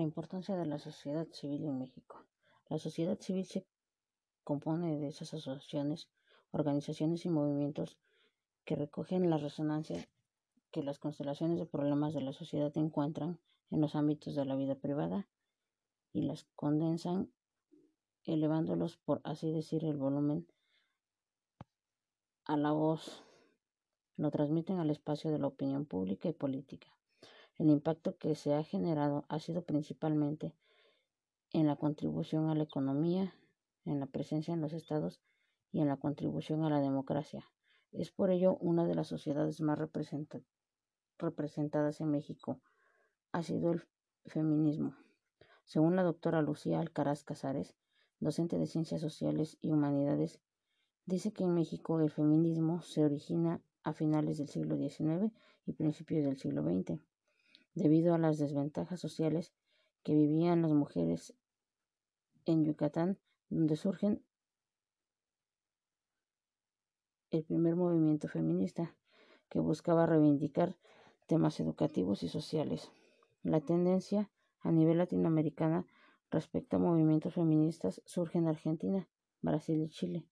La importancia de la sociedad civil en México. La sociedad civil se compone de esas asociaciones, organizaciones y movimientos que recogen la resonancia que las constelaciones de problemas de la sociedad encuentran en los ámbitos de la vida privada y las condensan elevándolos, por así decir, el volumen a la voz, lo transmiten al espacio de la opinión pública y política. El impacto que se ha generado ha sido principalmente en la contribución a la economía, en la presencia en los estados y en la contribución a la democracia. Es por ello una de las sociedades más representadas en México ha sido el feminismo. Según la doctora Lucía Alcaraz Casares, docente de Ciencias Sociales y Humanidades, dice que en México el feminismo se origina a finales del siglo XIX y principios del siglo XX debido a las desventajas sociales que vivían las mujeres en Yucatán, donde surgen el primer movimiento feminista que buscaba reivindicar temas educativos y sociales. La tendencia a nivel latinoamericana respecto a movimientos feministas surge en Argentina, Brasil y Chile.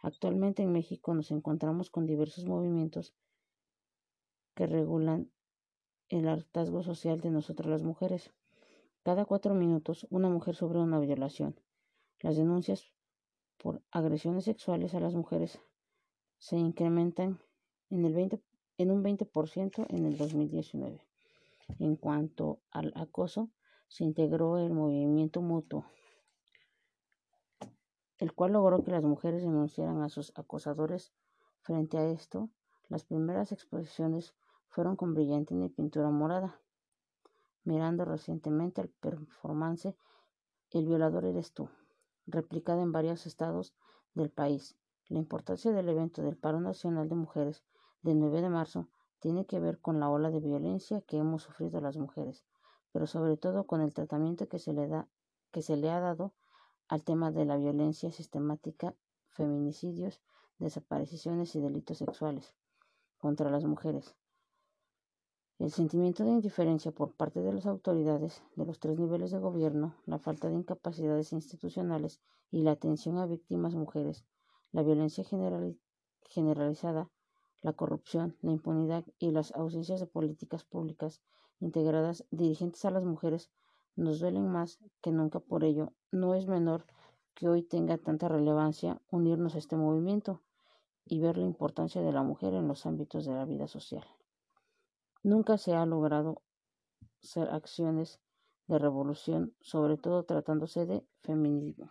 Actualmente en México nos encontramos con diversos movimientos que regulan el hartazgo social de nosotras las mujeres. Cada cuatro minutos una mujer sufre una violación. Las denuncias por agresiones sexuales a las mujeres se incrementan en, el 20, en un 20% en el 2019. En cuanto al acoso, se integró el movimiento mutuo, el cual logró que las mujeres denunciaran a sus acosadores. Frente a esto, las primeras exposiciones fueron con brillantina y pintura morada. Mirando recientemente el performance El violador eres tú, replicada en varios estados del país. La importancia del evento del paro nacional de mujeres del 9 de marzo tiene que ver con la ola de violencia que hemos sufrido las mujeres, pero sobre todo con el tratamiento que se le da que se le ha dado al tema de la violencia sistemática, feminicidios, desapariciones y delitos sexuales contra las mujeres. El sentimiento de indiferencia por parte de las autoridades de los tres niveles de gobierno, la falta de incapacidades institucionales y la atención a víctimas mujeres, la violencia generalizada, la corrupción, la impunidad y las ausencias de políticas públicas integradas dirigentes a las mujeres nos duelen más que nunca. Por ello, no es menor que hoy tenga tanta relevancia unirnos a este movimiento y ver la importancia de la mujer en los ámbitos de la vida social. Nunca se ha logrado ser acciones de revolución, sobre todo tratándose de feminismo.